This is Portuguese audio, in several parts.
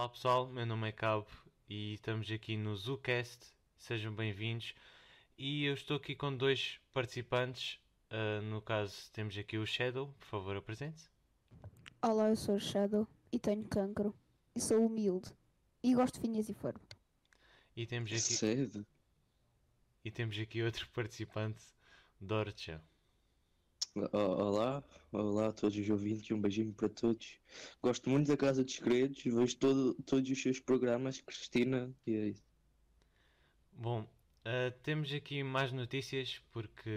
Olá pessoal, meu nome é Cabo e estamos aqui no ZooCast. Sejam bem-vindos. E eu estou aqui com dois participantes. Uh, no caso, temos aqui o Shadow. Por favor, apresente-se. Olá, eu sou o Shadow e tenho cancro. E sou humilde. E gosto de finhas e forno. E temos aqui, Cedo. e temos aqui outro participante, Dorcha. Olá, olá a todos os ouvintes, um beijinho para todos. Gosto muito da Casa dos Segredos, vejo todo, todos os seus programas, Cristina, e é isso. Bom, uh, temos aqui mais notícias porque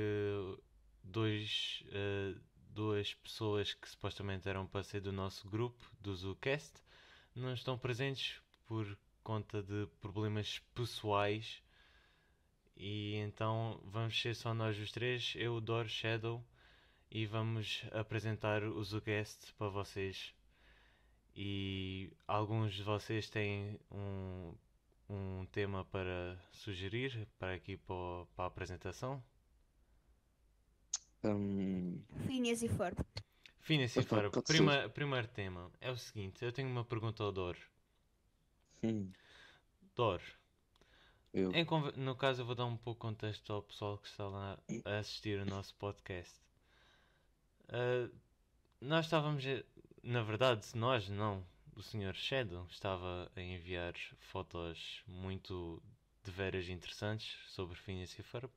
dois, uh, duas pessoas que supostamente eram para ser do nosso grupo, do ZooCast, não estão presentes por conta de problemas pessoais. E então vamos ser só nós os três, eu, Dor, Shadow, e vamos apresentar o ZooCast para vocês. E alguns de vocês têm um, um tema para sugerir para aqui para, para a apresentação? Finhas e se Epá, for. pode ser. Prima, primeiro tema é o seguinte: eu tenho uma pergunta ao Dor. hum, Dor, eu. em no caso, eu vou dar um pouco de contexto ao pessoal que está lá a assistir o nosso podcast. Ah, nós estávamos, na verdade, nós não, o Sr. Shadow estava a enviar fotos muito de veras interessantes sobre Phineas e Ferb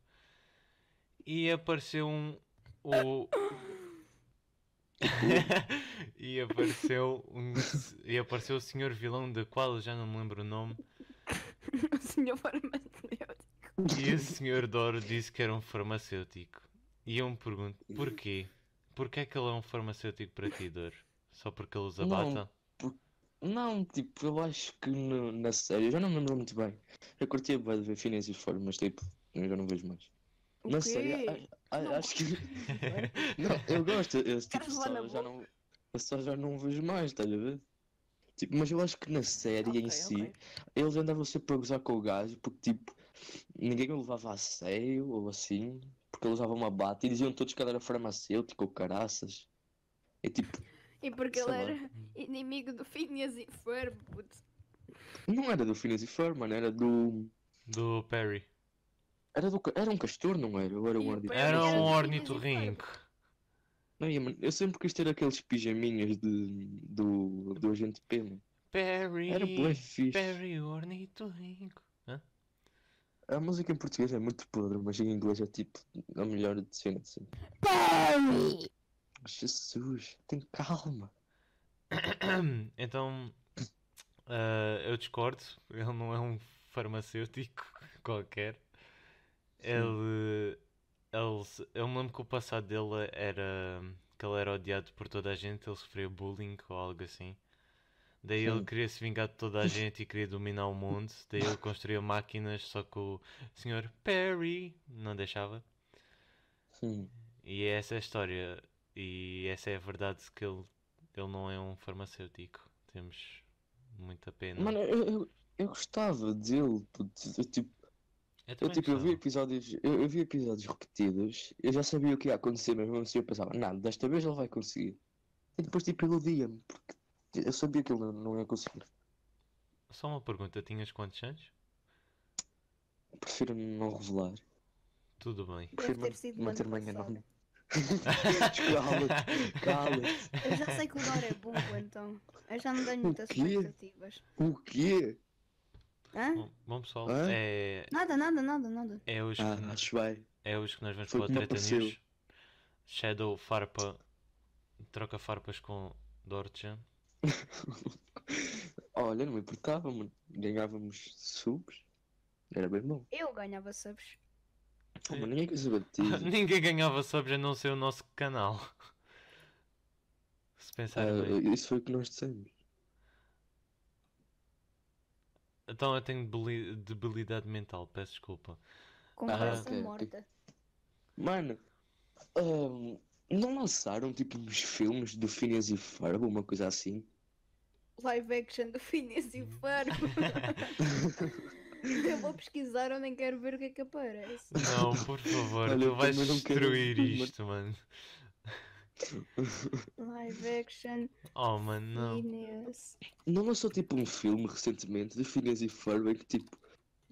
e apareceu um o e apareceu um e apareceu o Sr. Vilão da qual eu já não me lembro o nome o senhor farmacêutico. E o Sr. Doro disse que era um farmacêutico. E eu me pergunto, porquê? Porquê é que ele é um farmacêutico para ti, Doro? Só porque ele usa Não. bata? Não, tipo, eu acho que no- na série, eu já não me lembro muito bem. Eu curtia bem de ver Phineas e Ferb, mas tipo, eu já não vejo mais. O Na quê? série, a- a- Não. acho que. Não, eu gosto, eu, tipo, só, já não, eu só já não vejo mais, estás a ver? Tipo, mas eu acho que na série Ok, em si, ok. eles andavam sempre a gozar com o gajo, porque tipo, ninguém o levava a sério ou assim, porque ele usava uma bata e diziam todos que ele era farmacêutico ou caraças. E tipo, E porque ele lá. era inimigo do Finhas e Ferb, puto. não era do Phineas e Ferb, mano, era do. Do Perry. Era, do, era um castor, não era? Ou era um ornitorrinco? Era um Phineas ornitorrinco. Não, ia, mano, eu sempre quis ter aqueles pijaminhas de, do, do Agente P, mano. Perry. Era fixe. Perry, o ornitorrinco. A música em português é muito podre, mas em inglês é tipo a melhor de cena de sempre. Perry! Jesus, tem calma. Então, ah, eu discordo. Ele não é um farmacêutico qualquer. Ele, ele, eu me lembro que o passado dele era que ele era odiado por toda a gente, ele sofreu bullying ou algo assim. Daí ele Sim. queria se vingar de toda a gente e queria dominar o mundo. Daí ele construiu máquinas, só que o Sr. Perry não deixava. Sim. E essa é a história. E essa é a verdade que ele, ele não é um farmacêutico. Temos muita pena. Mano, eu, eu, eu gostava dele. Eu, tipo, eu eu, tipo, eu vi episódios, eu, eu vi episódios repetidos, eu já sabia o que ia acontecer, mesmo assim eu pensava, nada, desta vez ele vai conseguir. E depois tipo iludia-me, porque eu sabia que ele não, não ia conseguir. Só uma pergunta, tinhas quantos anos? Prefiro não revelar. Tudo bem. Prefiro ter sido manter passado. anónimo. Cala-te, cala-te. Eu já sei que o Dor é burro, então. Eu já não tenho muitas expectativas. O quê? Hã? Bom, bom pessoal, Hã? é, Nada, nada, nada, nada. é, hoje Ah, que, acho bem. é hoje que nós vamos Foi de como Treta apareceu. News. Shadow farpa, troca farpas com Dorcha. Olha, não me importava, mano. Ganhávamos subs. Era bem bom. Eu ganhava subs. Oh, mano, ninguém quer saber de ti. Ninguém ganhava subs a não ser o nosso canal. Se pensar Ah, bem. isso foi o que nós dissemos. Então eu tenho debili- debilidade mental, peço desculpa. Conversa ok, ok. morta. Mano, ahm, não lançaram tipo uns filmes do Phineas e Ferb, uma coisa assim? Live action do Phineas e Ferb. Eu vou pesquisar, eu nem quero ver o que é que aparece. Não, por favor, Olha, tu vais quero destruir mano. isto, mano. Live action, Oh, mano, não. Phineas. Não lançou tipo um filme recentemente de Phineas e Ferb em que tipo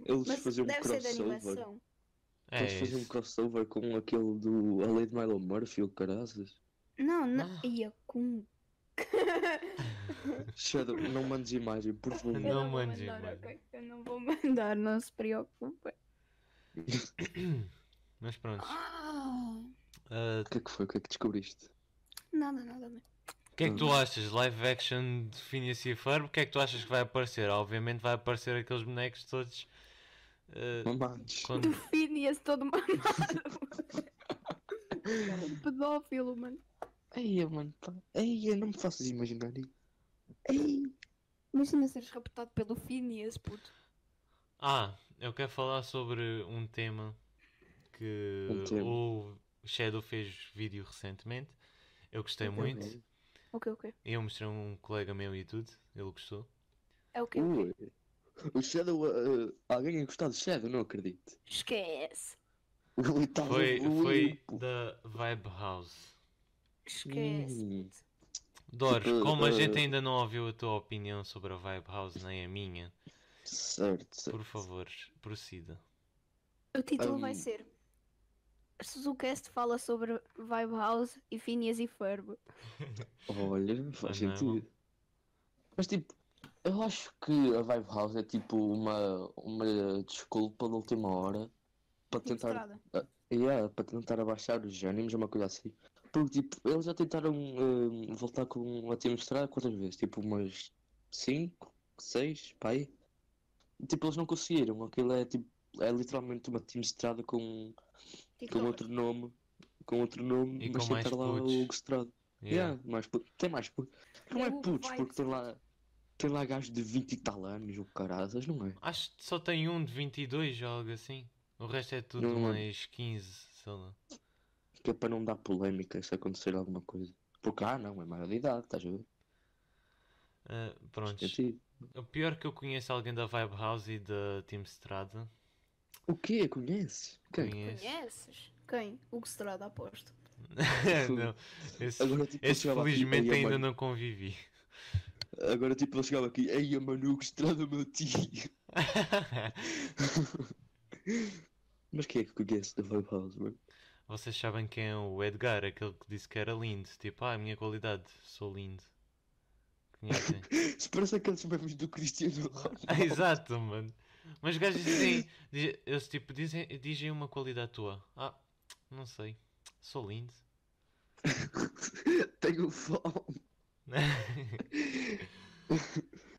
eles Mas faziam um deve ser de crossover. animação. É Eles faziam um crossover com aquele do A Lei de Milo Murphy ou caraças. Não, não. Ah. Ia com. Shadow, não mandes imagem, por favor. Eu Não não vou mandes mandar, imagem. ok? Eu não vou mandar, não se preocupe. Mas pronto. Ah, Ah, O que é que foi? O que é que descobriste? nada, nada. nada. O que é que tu achas? Live action de Phineas e Ferb? O que é que tu achas que vai aparecer? Obviamente vai aparecer aqueles bonecos todos. ah, Mamados. quando- Do Phineas todo mamado. Pedófilo, mano. Eia, mano, pá. Eia, não me faças imaginar isso. Ei. Imagina seres raptado pelo Phineas, puto. Ah, eu quero falar sobre um tema que Um tema. o Shadow fez vídeo recentemente. Eu gostei Ok. muito. O que, o que? Eu mostrei a um colega meu e tudo. Ele gostou. É o que, o quê? Ui. O Shadow, uh, alguém a gostar do Shadow, não acredito. Esquece. Tá Foi, foi da Vibe House. Esquece. Hum. Dores, Tipo, como a gente eh, ainda não ouviu a tua opinião sobre a Vibe House nem a minha, Certo, certo. por favor, proceda. O título vai Hum. ser Suzucast fala sobre Vibe House e Phineas e Ferb. Olha, faz é sentido. Mas tipo, eu acho que a Vibe House é tipo uma, uma desculpa de última hora para tentar, estrada. yeah, para tentar abaixar os ânimos, uma coisa assim. Porque tipo, eles já tentaram hum, voltar com a Team Estrada quantas vezes? Tipo umas 5, 6, pai. Tipo, eles não conseguiram. Aquilo é tipo, é literalmente uma Team Estrada com, com outro nome. Com outro nome, E mas sem estar lá o. Hugo Estrada. Yeah. Yeah, mais. Tem mais putos. Não É é o putos, porque tem lá, tem lá gajos de 20 e tal anos, ou caraças, não é? Acho que só tem um de 22 ou algo assim. O resto é tudo Não, não. mais 15, sei lá. Que é para não dar polémica se acontecer alguma coisa. Porque, ah, não, é maior de idade, estás a ver? Ah, pronto. O pior que eu conheço alguém da Vibe House e da Team Strada. O quê? Conheces? Quem? Conheces? Quem? Hugo Estrada, aposto. não, esse, Agora, tipo, esse aqui, felizmente "Eia, ainda mano." não convivi. Agora, tipo, ele chegava aqui, ei, mano, Hugo Estrada, meu tio. Mas quem é que conhece da Vibe House, mano? Vocês sabem quem é o Edgar, aquele que disse que era lindo. Tipo, ah, a minha qualidade, sou lindo. Conhecem? Se parece aqueles memes do Cristiano Ronaldo. Exato, mano. Mas os gajos dizem, dizem- eles tipo dizem, dizem uma qualidade tua. Ah, não sei. Sou lindo. Tenho fome.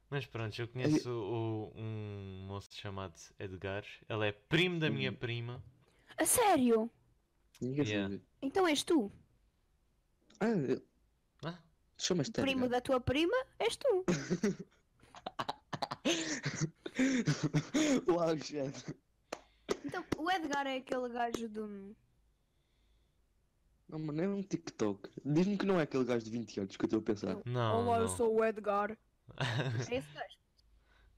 Mas pronto, eu conheço o- um moço chamado Edgar. Ele é primo da minha Uhum. prima. A sério? Ninguém Yeah. sabe. Então és tu? Ah, eu- Ah, chama-te Primo Edgar. da tua prima? És tu. Uau, chefe. Então, o Edgar é aquele gajo do. Não, mano, é um TikTok. Diz-me que não é aquele gajo de 20 anos que eu estou a pensar. não, Olá, eu não. sou o Edgar. É esse gajo.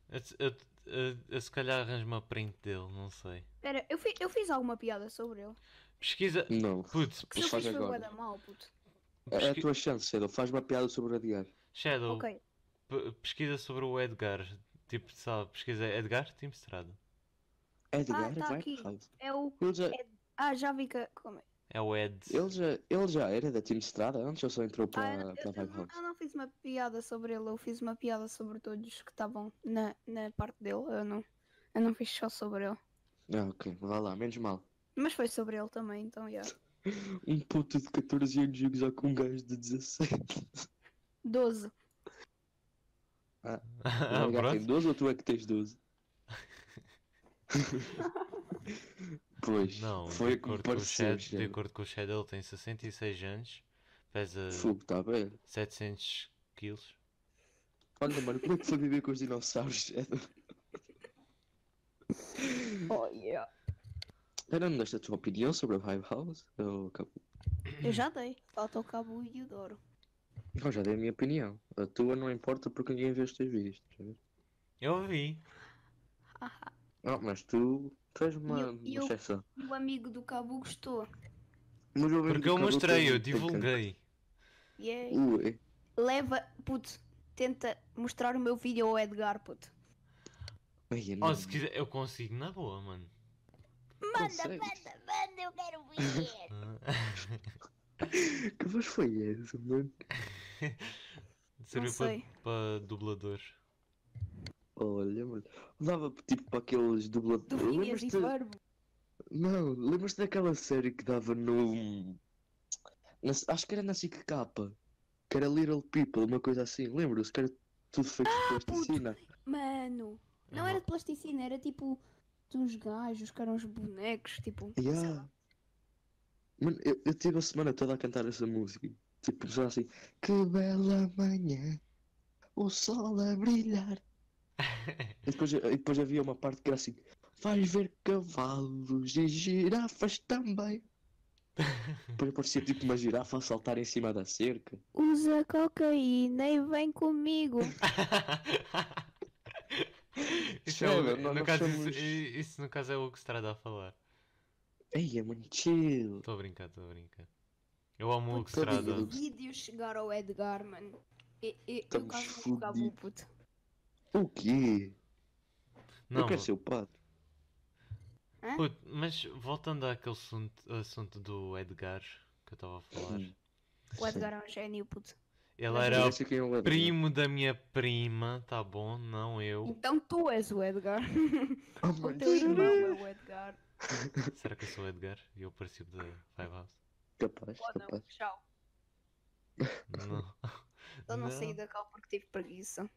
eu, eu- eu- eu se calhar arranjo uma print dele, não sei. Espera, eu, fi- eu fiz alguma piada sobre ele. Pesquisa. Não. Putz, Que eu faz agora. mal, puto. É a tua chance, Shadow. Faz uma piada sobre o Edgar. Shadow, pesquisa sobre o Edgar. Tipo, sabe, pesquisa Edgar Team Estrada. Edgar tá vai aqui. É o. Já, Ah, já vi que. Como é? É o Ed. ele, já, ele já era da Team Estrada antes ou só entrou Ah, para, eu, para eu, House? eu não fiz uma piada sobre ele, eu fiz uma piada sobre todos que estavam na, na parte dele. Eu não, eu não fiz só sobre ele. Ah, ok. Vá lá, menos mal. Mas foi sobre ele também, então, já. Um puto de 14 anos a gozar com um gajo de 17. 12. Ah, o tem pronto. 12 ou tu é que tens 12? pois, Não, foi de acordo, com o Shed, de Shadow. acordo com o Shed, ele tem 66 anos, pesa Fogo, está bem. 700 quilos. Olha, mano, como é que foi viver com os dinossauros, Shadow? Oh, yeah. Era não deste a tua opinião sobre a Vibe House? Eu, acabo- Eu já dei. Falta o Cabo e o Douro. eu já dei a minha opinião. A tua não importa porque ninguém vê os teus vídeos. ver? Eu vi. Ah, mas tu, tu és uma, eu- uma eu- exceção. O amigo do Cabo gostou. Mas amigo Porque eu mostrei, eu divulguei. Yeah. Ué. Leva, puto, tenta mostrar o meu vídeo ao Edgar, puto. Eu Ou se quiser, eu consigo na boa, mano. Manda, manda, manda, eu quero ver. Que voz foi essa, mano? Serviu sei. para dublador. Olha, mano. Dava tipo para aqueles dubladores. E Lembras-te? Não, lembras-te daquela série que dava no. na- Acho que era na SIC Capa. Que era Little People, uma coisa assim. Lembras-te? Que era tudo feito Ah, de plasticina. Mano, não Uhum. era de plasticina, era tipo uns gajos que eram uns bonecos, tipo. Yeah. Mano, eu, eu tive a semana toda a cantar essa música. Tipo, só assim. Que bela manhã, o sol a brilhar. E depois, e depois havia uma parte que era assim: Vais ver cavalos e girafas também. Depois parecia tipo uma girafa a saltar em cima da cerca. Usa cocaína e vem comigo. isso, é o- no caso, somos- isso, isso no caso é o que se trata a falar. Ei, é muito chill. Estou a brincar, estou a brincar. Eu amo o que se Puta trata. vida. Se o vídeo chegar ao Edgar, mano. Eu, eu, eu quase jogar o puto. O quê? Não, eu quero ser o padre. puto, mas voltando àquele assunto, assunto do Edgar que eu estava a falar. Hum. O Edgar é um gênio, puto. Ele era é primo da minha prima, tá bom? Não eu. Então tu és o Edgar. Oh, o teu irmão é o Edgar. Será que eu sou o Edgar? E eu participo da Five House? Capaz, não, capaz. tchau. Não. Eu não saí da cal porque tive preguiça.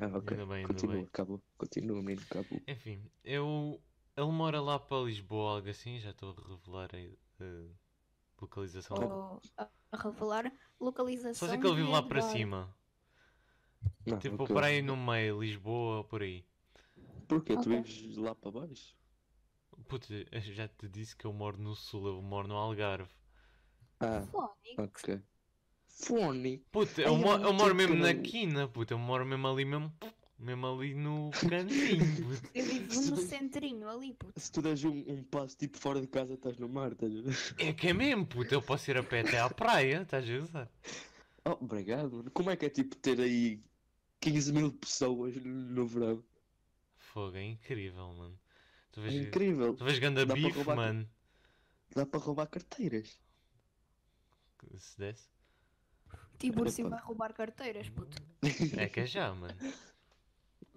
Ah, ok. Ainda bem, ainda Continua, bem. acabou. Continua, menino, acabou. Enfim, eu. Ele mora lá para Lisboa, algo assim, já estou a revelar a, a localização. Ou a, a revelar localização. Só sei que ele vive lá para cima. Não, Tipo, ok. para aí no meio, Lisboa, por aí. Porquê? Tu Ok. vives lá para baixo? Putz, já te disse que eu moro no sul, eu moro no Algarve. Ah, Fónix. ok. Fone. Puta, eu, mo- eu moro mesmo na cabelo. quina, puta, eu moro mesmo ali mesmo, mesmo ali no cantinho, puta. Eu vivo Se no tu- centrinho ali, puto. Se tu deres um, um passo tipo fora de casa, estás no mar, estás a ver? É que é mesmo, puta, eu posso ir a pé até à praia, estás a usar? Oh, obrigado, mano. Como é que é tipo ter aí 15 mil pessoas no verão? Fogo, é incrível, mano. Tu É vês, incrível. tu vês ganda Dá bife, roubar- mano. Dá para roubar carteiras. Se desse. Tiburcio Opa. vai roubar carteiras, puto. É que é já, mano.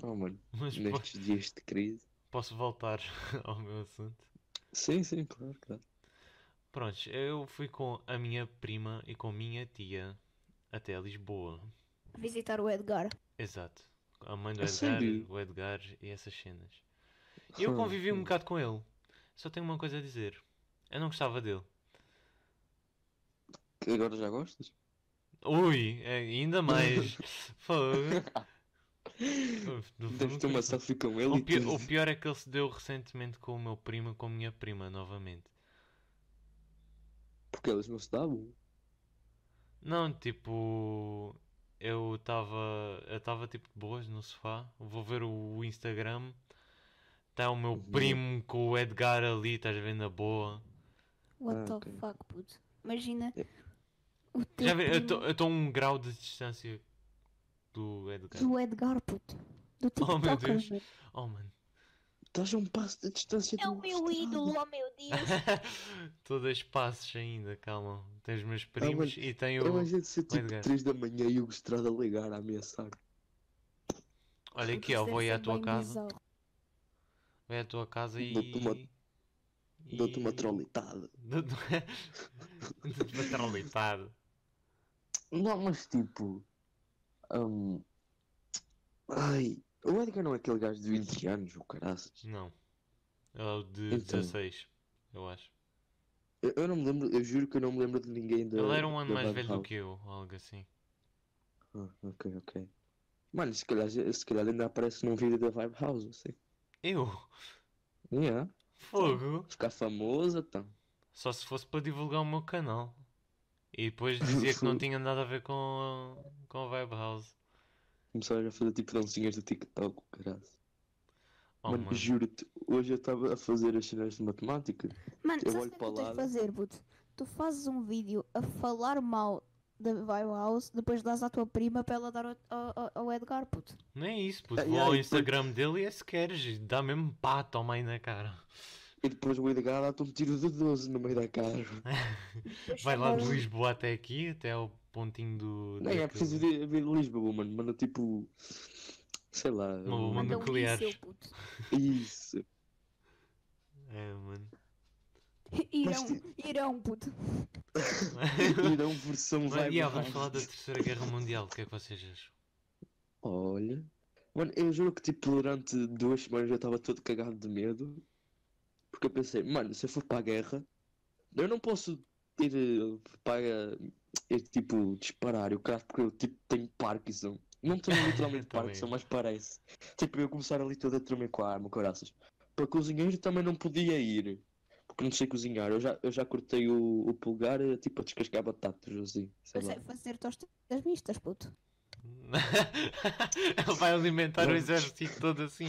Oh, mano. Mas Nestes dias de crise. posso voltar ao meu assunto? Sim, sim, claro, claro. Prontos, eu fui com a minha prima e com minha tia até Lisboa. Visitar o Edgar. Exato. A mãe do A Edgar, sério? o Edgar e essas cenas. E eu convivi um bocado com ele. Só tenho uma coisa a dizer. Eu não gostava dele. Que Agora já gostas? Ui, é, ainda mais. Fogo. Ter uma selfie com ele O e pi- tudo. o pior é que ele se deu recentemente com o meu primo e com a minha prima novamente. Porque eles não se davam. Não, tipo, eu estava eu estava tipo de boas no sofá, vou ver o Instagram, está o meu Uhum. primo com o Edgar ali, estás a ver na boa. What Ah, the ok. fuck, puto. Imagina É. o teu Já vi, eu primo estou a um grau de distância do Edgar. do Edgar, puto. Do Oh, meu. Deus. Oh mano. Estás a um passo de distância É do o meu ídolo, oh meu Deus. Estou dois passos ainda, calma. Tens os meus primos e tenho. Eu imagino ser tipo Edgar. 3 da manhã e o Gustavo a ligar a ameaçar. Olha aqui, ó, vou ir à tua casa. bizarro. Vou ir à tua casa e. Dou-te uma- Dou-te uma e- trolitada. Dou-te Dou-te uma trolitada. Não, mas tipo. Hum, Ai. O Edgar não é aquele gajo de 20 anos, o caraças. Não. É o de Então. 16, eu acho. Eu, eu não me lembro, eu juro que eu não me lembro de ninguém da. Ele era um ano mais velho do que eu, algo assim. Ah, ok, ok. Mano, se calhar, se calhar ainda aparece num vídeo da Vibe House, assim. Eu? Yeah. Fogo? Ficar famoso, então. Só se fosse para divulgar o meu canal. E depois dizia que não tinha nada a ver com a, com a Vibe House. Começar a fazer tipo dancinhas do TikTok, caralho. Oh, mano, mano. juro-te, hoje eu estava a fazer as cenas de matemática. Mano, Eu sabes olho o que é que para lá. fazer, puto? Tu fazes um vídeo a falar mal da- ao house, depois dás à tua prima para ela dar ao, ao- ao Edgar, puto. Nem é isso, puto. Vou yeah, ao Instagram dele e é se queres. e Dá mesmo pá, toma aí na cara. E depois o Edgar dá-te um tiro de 12 no meio da cara. Vai lá de Lisboa até aqui, até ao pontinho do. Nem é preciso vir vir de Lisboa, mano. Manda tipo. Sei lá. Uma- um- Manda um puto. Isso. É, mano. Irão, ti- Irão, puto. Irão versão vai yeah, vamos falar da Terceira Guerra Mundial. O que é que vocês acham? Olha. Mano, eu juro que tipo durante duas semanas eu estava todo cagado de medo. Porque eu pensei, mano, se eu for para a guerra, eu não posso ir para ir tipo disparar. Eu cara, porque eu tipo tenho Parkinson. Não tenho literalmente Parkinson, mas parece. Tipo, eu começar ali todo a tremer com a arma, caraças. Para cozinheiro também não podia ir. Porque não sei cozinhar. Eu já, eu já cortei o, o pulgar tipo a descascar batatas assim. Sei Eu lá. sei fazer tostas mistas, puto. Ele vai alimentar o exército todo assim.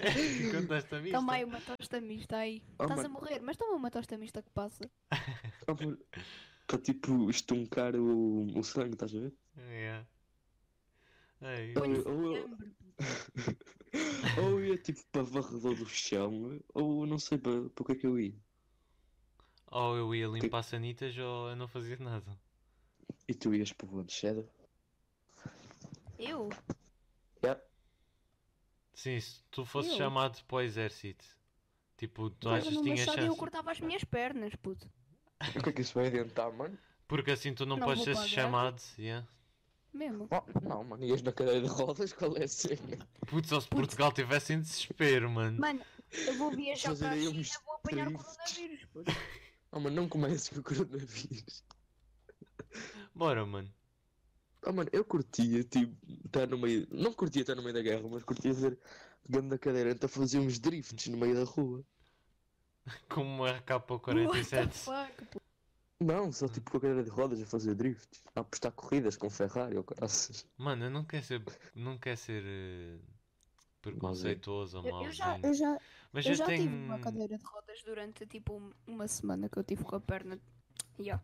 Enquanto esta vista. Toma aí uma tosta mista aí. Oh, Estás a mano. morrer, mas toma uma tosta mista que passa. Para tipo estuncar o, o sangue, estás a ver? Yeah. Ei, Ou- ou- fiambre. ou ia tipo para varredor do chão, ou não sei para, para o que é que eu ia. Ou eu ia limpar sanitas ou eu não fazia nada. E tu ias para onde, Shadow? Eu? Sim, se tu fosses Eu? chamado para o exército, tipo, tu Mas achas que tinhas Machado eu chance? cortava as minhas pernas, puto. O que é que isso vai adiantar, mano? Porque assim tu não, Não podes ser guerra. chamado. Yeah. Mesmo. Oh, não, mano, ias na cadeira de rodas, qual é a cena? Putz, só se Portugal tivesse em desespero, mano. Mano, eu vou viajar para a China vou apanhar o coronavírus, puto. Oh, mano, não comeces com o coronavírus. Bora, mano. Oh, mano, eu curtia, tipo, estar no meio. Não curtia estar no meio da guerra, mas curtia ser pegando na cadeira a fazer uns drifts no meio da rua. Como a What the RK47. fuck, puto. Não, só tipo com a cadeira de rodas a fazer drifts. A apostar corridas com Ferrari ou caraças. Mano, eu não quero ser. Não quero ser. eh, preconceituoso ou Eu, eu já, eu já, Mas eu eu já tenho. tive uma cadeira de rodas durante tipo um- uma semana que eu tive com a perna. Yeah.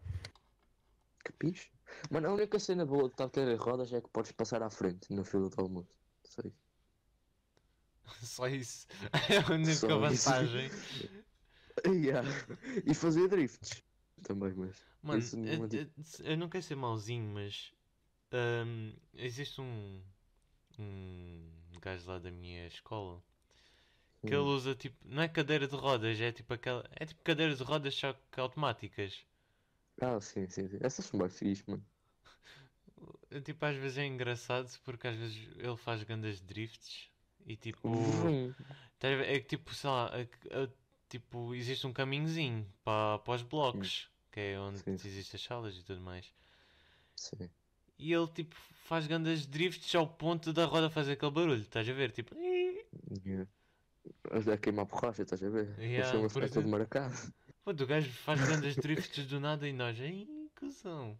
Capiche? Mano, a única cena boa de estar a cadeira de rodas é que podes passar à frente na fila do almoço. Sei. Só isso. É a única Só isso. vantagem. Yeah. E fazer drifts. Também, mas. Mano, Isso eu, é eu- eu não quero ser mauzinho, mas hum, existe um, um gajo lá da minha escola que ele Hum. usa tipo, não é cadeira de rodas, é tipo aquela, é tipo cadeira de rodas só que automáticas. Ah, sim, sim, sim. Essas são mais fixe, mano. Eu, Tipo, às vezes é engraçado porque às vezes ele faz grandes drifts e tipo, Vrum. tá a ver? é que tipo, sei lá, é é, tipo, existe um caminhozinho para, para os blocos, que é onde Sim. existem as salas e tudo mais. Sim. E ele tipo faz grandes drifts ao ponto da roda fazer aquele barulho, estás a ver? Tipo, Yeah. É queimar borracha, estás a ver? Yeah, o filme por fica todo exemplo. marcado. Pô, o gajo faz grandes drifts do nada e nós, ai, cuzão.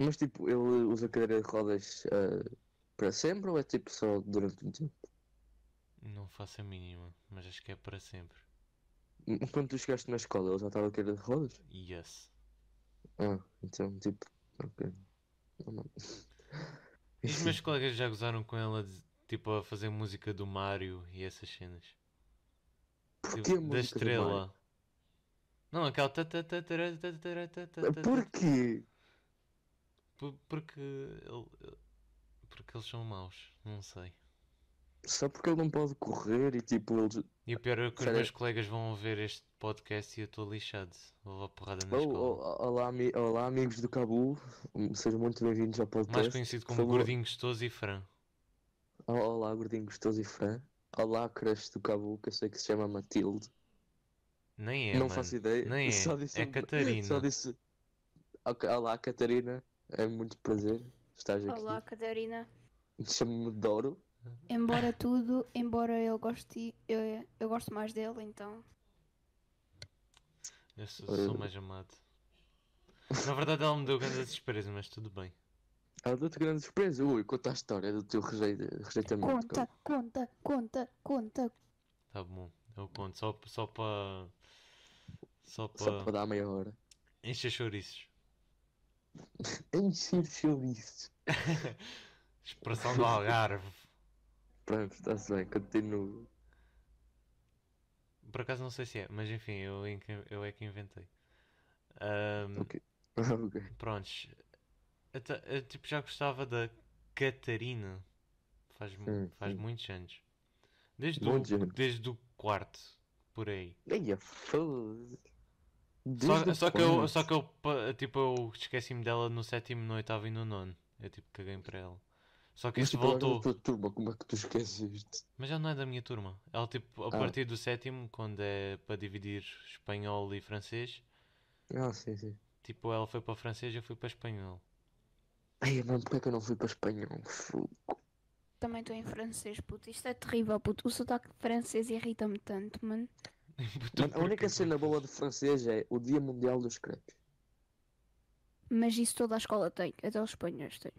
Mas tipo, ele usa cadeira de rodas ah, para sempre ou é tipo só durante um tempo? Não faço a mínima, mas acho que é para sempre. Quando tu chegaste na escola, ele já estava a cadeira de rodas? Yes. Ah, então tipo, ok. E os meus colegas já gozaram com ela, tipo, a fazer música do Mario e essas cenas. Porquê Tipo, da estrela. Não, aquela. Porquê? Por- Porque. ele- Porque eles são maus, não sei. Só porque ele não pode correr e tipo, eles... E o pior é que os Sério? meus colegas vão ver este podcast e eu estou lixado. Vou levar porrada na Oh, escola. oh, olá, ami- olá, amigos do Cabu, sejam muito bem-vindos ao podcast. Mais conhecido como por favor. Gordinho Gostoso e Fran. Oh, Olá, gordinho gostoso e fran. Olá, crush do Cabu, que eu sei que se chama Matilde. Nem é, não mano. faço ideia. Nem é. Só disse É um- Catarina. Só disse. Ok, Olá, Catarina. É muito prazer. Estás aqui. Olá, Catarina. Chamo-me Doro. Embora tudo, embora ele goste, eu, eu gosto mais dele, então. Eu sou, sou Eh. mais amado. Na verdade ela me deu grande desprezo, mas tudo bem. Ela deu-te grande surpresa. Ui, conta a história do teu rejeita- rejeitamento. Conta, conta, conta, conta. Tá bom. Eu conto só, só para. Só Só para dar meia hora. encher chouriços. Encher chouriço. Expressão do Algarve. Pronto, está-se bem, continuo. Por acaso não sei se é, mas enfim, eu, que- eu é que inventei. Ahm, Ok. Prontos. Até- Eu, tipo, já gostava da Catarina. Faz, mu- Hum, faz hum. muitos anos. Desde o, desde o quarto, por aí. Eia, foda-se. Só, só que eu, só que eu, tipo, eu esqueci-me dela no sétimo, no oitavo e no nono. Eu tipo, caguei para ela. Só que Mas isso tipo, ela da voltou. tua turma, como é que tu esqueceste? Mas já não é da minha turma. Ela, tipo, a Ah. partir do sétimo, quando é para dividir espanhol e francês, Ah, sim, sim. tipo, ela foi para francês e eu fui para espanhol. Ai, mano, porque é que eu não fui para espanhol? Fogo. Também estou em francês, puto. Isto é terrível, puto. O sotaque francês irrita-me tanto, mano. Mano, a única cena boa de francês é o Dia Mundial dos Crepes. Mas isso toda a escola tem. Até os espanhóis têm.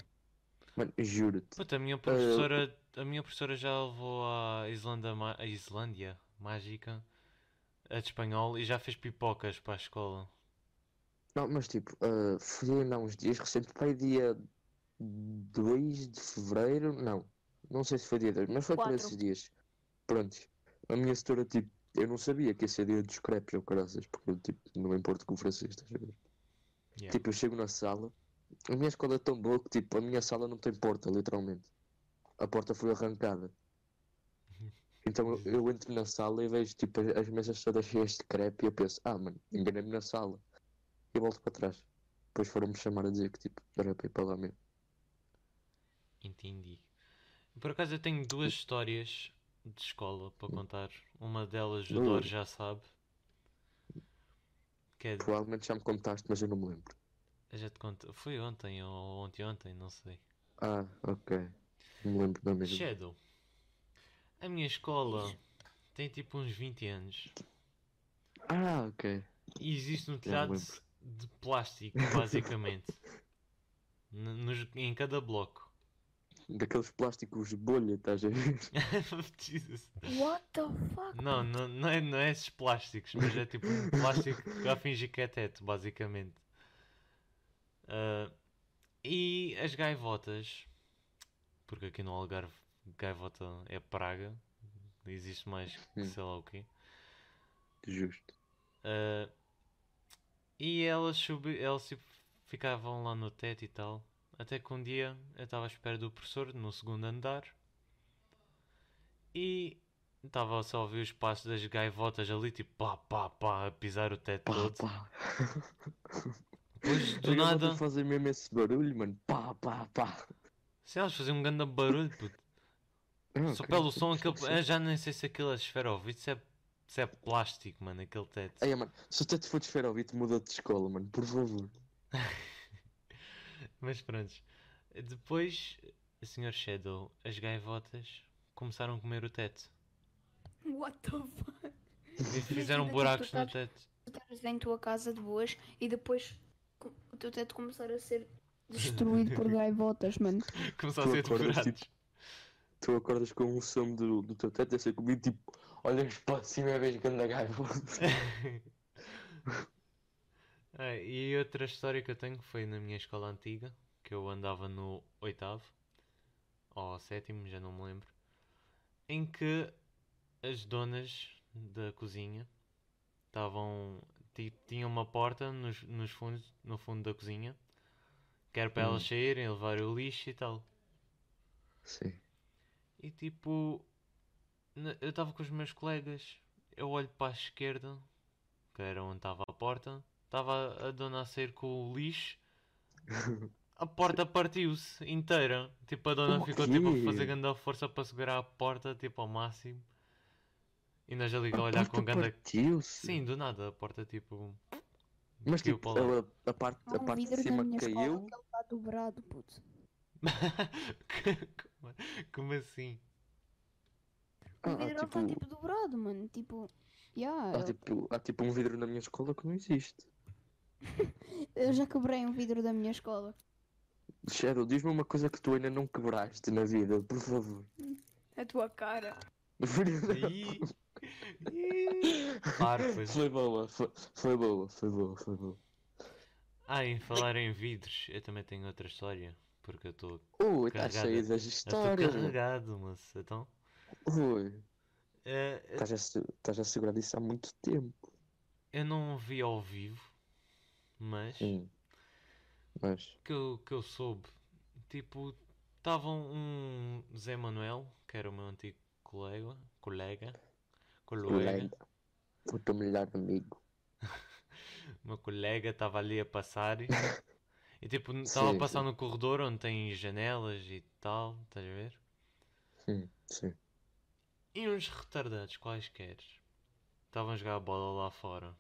Mano, juro-te. Puta, a minha professora, a minha professora já levou à Islândia, a Islândia mágica a de espanhol e já fez pipocas para a escola. Não, mas tipo, ah, fui ainda há uns dias recente, pai, dia 2 de fevereiro. Não, não sei se foi dia 2, mas foi por Quatro. esses dias. Prontos. A minha setora, tipo, eu não sabia que esse dia dos crepes ou caraças, porque eu, tipo, não me importo com o francês, estás a ver? Yeah. Tipo, eu chego na sala, a minha escola é tão boa que, tipo, a minha sala não tem porta, literalmente. A porta foi arrancada. Então eu, eu entro na sala e vejo, tipo, as, as mesas todas cheias de crepe e eu penso, ah, mano, enganei-me na sala. E volto para trás. Depois foram-me chamar a dizer que, tipo, era para ir para lá mesmo. Entendi. Por acaso eu tenho duas histórias de escola para contar. Uma delas o. Dor já sabe. Que é de... Provavelmente já me contaste, mas eu não me lembro. eu já te conto. Foi ontem ou ontem ontem, não sei. Ah, ok. Não me lembro da mesma. Shadow. A minha escola tem tipo uns 20 anos. Ah, ok. E existe um telhado de plástico, basicamente. Nos- em cada bloco. Daqueles plásticos bolha, estás a ver? Jesus. What the fuck? Não, não, não, é, não é esses plásticos, mas é tipo um plástico a fingir que é teto, basicamente. Ah, e as gaivotas, porque aqui no Algarve gaivota é praga, existe mais que Hum. sei lá o quê. Justo. Ah, e elas, subi, elas tipo, ficavam lá no teto e tal. Até que um dia eu estava à espera do professor no segundo andar e estava só a ouvir os passos das gaivotas ali, tipo pá pá pá, a pisar o teto Pá, todo. pá. Depois do gaivotas nada, fazem mesmo esse barulho, mano. Pá, pá, pá. se elas faziam um grande barulho, puto. Ah, Só pelo som, aquele, eu já nem sei se aquilo é esferovite, se é, se é plástico, mano, aquele teto. Ei, mano, se o teto for de esferovite, muda de escola, mano, por favor. Mas pronto. Depois, Sr. Shadow, as gaivotas começaram a comer o teto. What the fuck? E fizeram tipo, buracos no teto. Tu estás em tua casa de boas e depois o teu teto começar a ser destruído por gaivotas, mano. Começou a ser devorados. tipo, Tu acordas com um som do, do teu teto, é ser comigo, tipo, olhas para cima e vês grande gaivota. Ah, e outra história que eu tenho foi na minha escola antiga, que eu andava no oitavo ou sétimo, já não me lembro, em que as donas da cozinha estavam ti- tinham uma porta nos, nos fundos, no fundo da cozinha, que era para elas Hum. saírem, levar o lixo e tal. Sim. E tipo, eu estava com os meus colegas, eu olho para a esquerda, que era onde estava a porta, estava a dona a sair com o lixo, a porta partiu-se inteira. Tipo, a dona O ficou tipo a fazer grande força para segurar a porta, tipo ao máximo. E nós ali a A olhar com grande. partiu-se. Sim, do nada, a porta tipo. Mas caiu tipo, lado. a, a parte, a um parte de cima caiu. escola que ele está dobrado, puto. como, como assim? O Ah, ah, vidro está tipo, tipo dobrado, mano. Tipo, yeah, há, tipo, há tipo um vidro na minha escola que não existe. eu já quebrei um vidro da minha escola. Shadow, diz-me uma coisa que tu ainda não quebraste na vida, por favor. A tua cara. Claro, pois. Foi boa, foi, foi boa, foi boa, foi boa. Ah, em falar em vidros, eu também tenho outra história. Porque eu estou Ui, está Carregada. cheio das histórias. mano. carregado, moço. Então. Ui, eh, eu- estás a, estás a segurar isso há muito tempo. eu não vi ao vivo, mas. Mas, que eu, que eu soube, tipo, estava um Zé Manuel, que era o meu antigo colega, colega, colega, o teu melhor amigo. meu colega estava ali a passar e, e, tipo, estava a Sim, passar sim. no corredor onde tem janelas e tal, estás a ver? Hum, sim. E uns retardados quaisquer estavam a jogar a bola lá fora.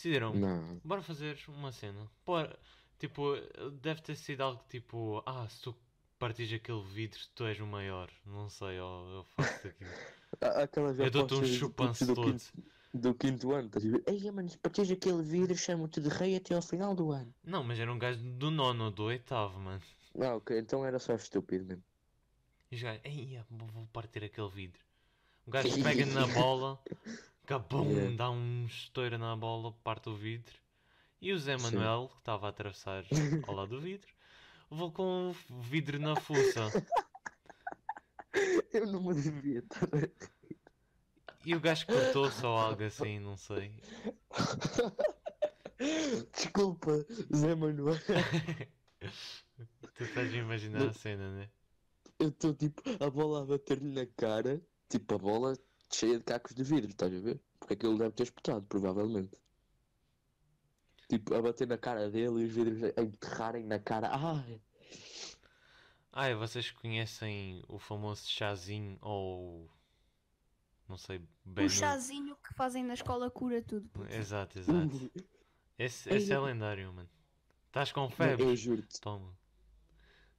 Decidiram, Não. bora fazer uma cena. Bora. Tipo, deve ter sido algo tipo, ah, se tu partires aquele vidro, tu és o maior. Não sei, ó, eu faço aquilo. Aquelas Eu dou-te um chupanço do, todo. quinto, do quinto ano, estás a ver? Ei, mano, se partires aquele vidro, chamo-te de rei até ao final do ano. Não, mas era um gajo do nono ou do oitavo, mano. Ah, ok, então era só estúpido mesmo. E os gajos, ei, vou partir aquele vidro. O gajo pega na bola, cabum, Yeah. dá um estouro na bola, parte o vidro. E o Zé Sim. Manuel, que estava a atravessar ao lado do vidro, levou com o vidro na fuça. Eu não me devia estar a E o gajo cortou-se ou algo assim, não sei. Desculpa, Zé Manuel. Tu estás a imaginar a cena, né? Eu estou tipo a bola a bater-lhe na cara, tipo a bola cheia de cacos de vidro, estás a ver? Porque aquilo deve ter espetado, provavelmente. Tipo, a bater na cara dele e os vidros a enterrarem na cara. Ai! Ah, e vocês conhecem o famoso chazinho ou. Não sei bem. O no- chazinho que fazem na escola cura tudo. puto. Exato, exato. Esse, esse é lendário, mano. Estás com febre? Eu juro-te. Toma.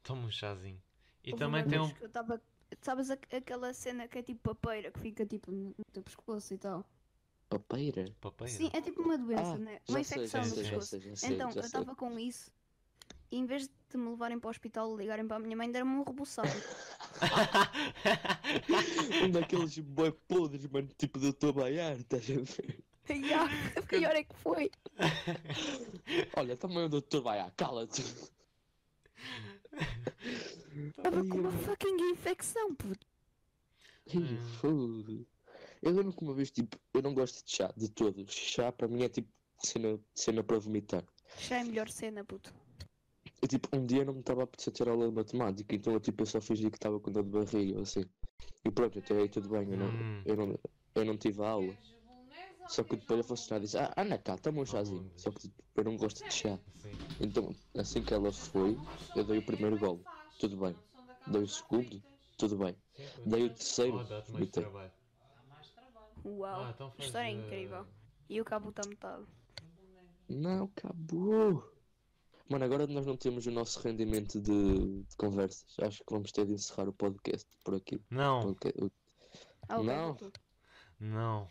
Toma um chazinho. E Houve também tem um. eu tava- Sabes aqu- aquela cena que é tipo papeira, que fica tipo no no teu pescoço e tal? Papeira? Papeira. Sim, é tipo uma doença, Ah, né? Uma sei, infecção no sei, já pescoço. sei, já sei, Então, já eu sei. estava com isso e em vez de me levarem para o hospital e ligarem para a minha mãe, deram-me um reboçado. Um daqueles boi podres, mano, tipo do teu baiar, estás a ver? e ah, a pior é que foi. Olha, também o doutor Baiar, cala-te. Estava com uma fucking infecção, puto. Hum. foda. Eu lembro que uma vez, tipo, eu não gosto de chá, de todos. Chá para mim é tipo cena, cena para vomitar. Já é a melhor cena, puto. Eu, tipo, um dia não me estava a apetecer ter aula de matemática, então eu, tipo, eu só fingi que estava com dor de barriga, assim. E pronto, até aí tudo bem, eu não, Hum. eu não, eu não tive a aula. Só que depois a funcionária disse, ah, anda cá, toma um chazinho. Só que eu não gosto de chá. Sim. Então, assim que ela foi, eu dei o primeiro gol. Tudo bem. Dei o segundo, tudo bem. Daí o terceiro, mais vomitei. trabalho. Uau, Ah, então história eh, incrível. E o cabo está metade. Não, acabou. Mano, agora nós não temos o nosso rendimento de, de conversas. Acho que vamos ter de encerrar o podcast por aqui. Não, Podca- o- Ah, ok, Não. não.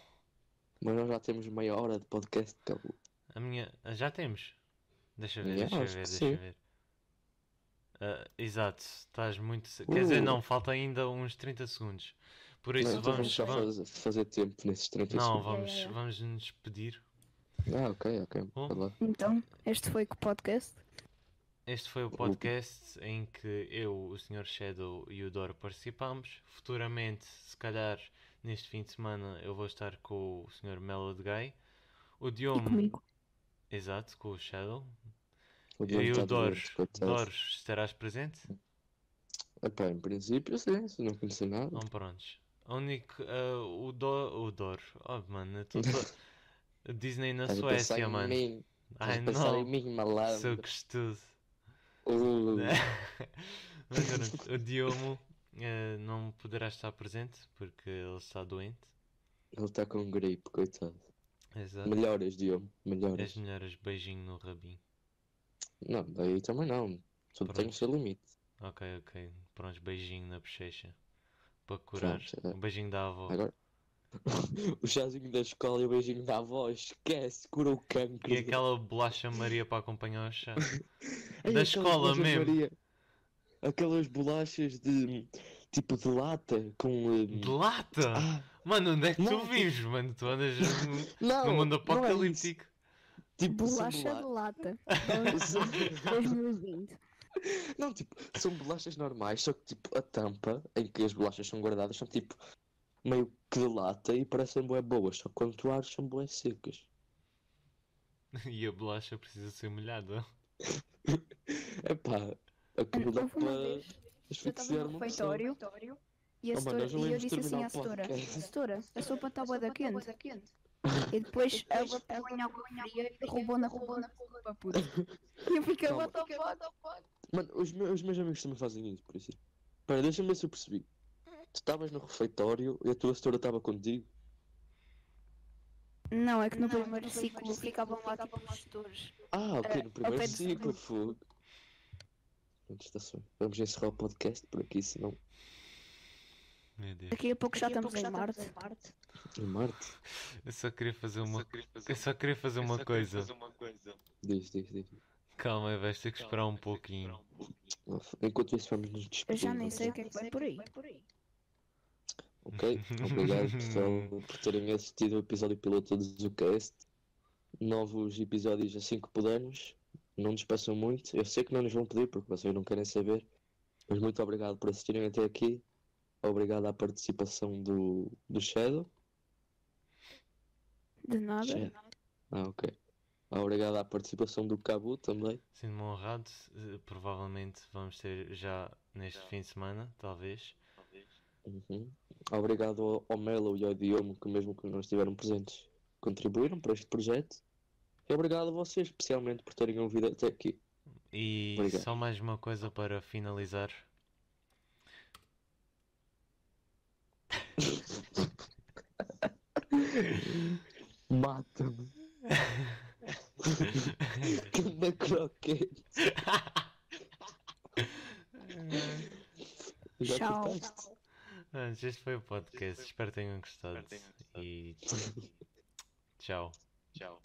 Mas nós já temos meia hora de podcast, acabou. A minha. ah, Já temos. Deixa ver, Yeah, deixa ver, deixa sim. ver. Ah, exato, estás muito. ce- Quer dizer, Uh. não, falta ainda uns 30 segundos. Por isso, Não, então vamos. vamos só vamos- fazer, tempo nesses 30 Não, segundos. vamos, yeah, yeah. vamos nos despedir. Ah, ok, ok. Bom. Então, este foi o podcast. Este foi o podcast em que eu, o Sr. Shadow e o Doro participamos. Futuramente, se calhar neste fim de semana, eu vou estar com o Sr. Melody Guy. O E Diogo, comigo. exato, com o Shadow. O E o coitado. Doros, estarás presente? Epá, em princípio, sim, se não conhecer nada. Não, prontos. A único, ah, o, Do, o Doro, oh mano, eu tô, tô- Disney na Suécia, mano. mim. Ai não, mim, seu malandro. gostoso. Uh, Mas pronto, o Diomo eh, não poderá estar presente porque ele está doente. Ele está com gripe, coitado. Exato. Melhoras, Diogo, As melhoras. beijinho no rabinho. Não, daí também não. Tudo tem o seu limite. Ok, ok. Pronto, beijinho na bochecha. Para curar. Pronto. Um beijinho da avó. Agora. o chazinho da escola e o beijinho da avó, esquece, cura o cancro. E aquela bolacha Maria para acompanhar o chá. Da escola mesmo. Maria. Aquelas bolachas de tipo de lata com. hum, De lata! Ah, Mano, onde é que tu Não, vives, mano? Tu andas no, não, no mundo não é apocalíptico. Tipo, são Bolacha de lata. são- 2020. Não, tipo, são bolachas normais, só que tipo a tampa em que as bolachas são guardadas são tipo meio que de lata e parecem bué boas, só que quando tu abres são bué secas. E a bolacha precisa ser molhada. Epá, aquilo dá Houve uma para vez, eu estava asfixiar no uma pessoa. refeitório e, a Oh, setora- não e eu disse assim à setora. Setora, a sopa está bué da quente. E depois a água fria e roubou na roubou para puto. E eu fiquei, what the fuck? Mano, os meus, os meus amigos também fazem isso, por isso. Espera, deixa-me ver se eu percebi. Tu estavas no refeitório e a tua setora estava contigo? Não, é que no primeiro ciclo ficavam lá tipo os. Ah, ok, Eh, no primeiro ciclo, fogo. Só. Vamos encerrar o podcast por aqui, senão. Meu Deus. Daqui a pouco já estamos em Marte. Em Marte. Eu só queria fazer uma, eu só queria fazer uma coisa. Diz, diz, diz. Calma, vais ter que esperar um pouquinho. Enquanto isso, vamos nos Eu despedir. já nem sei o que é que vai por aí. Ok? Obrigado, pessoal, por terem assistido ao episódio piloto do ZooCast. Novos episódios assim que pudermos. Não nos peçam muito. Eu sei que não nos vão pedir porque vocês não querem saber. Mas muito obrigado por assistirem até aqui. Obrigado à participação do, do Shadow. De nada. Shadow. Ah, ok. Obrigado à participação do Cabu também. Sinto-me honrado. eh, Provavelmente vamos ter já neste fim de semana, talvez. Uhum. Obrigado ao, ao Melo e ao Diomo que mesmo que não estiveram presentes contribuíram para este projeto. E obrigado a vocês especialmente por terem ouvido até aqui. E Obrigado. só mais uma coisa para finalizar. Mata-me. Ganda croquete. Tchau. Antes, este foi o podcast. Espero que tenham gostado. E tchau. Tchau.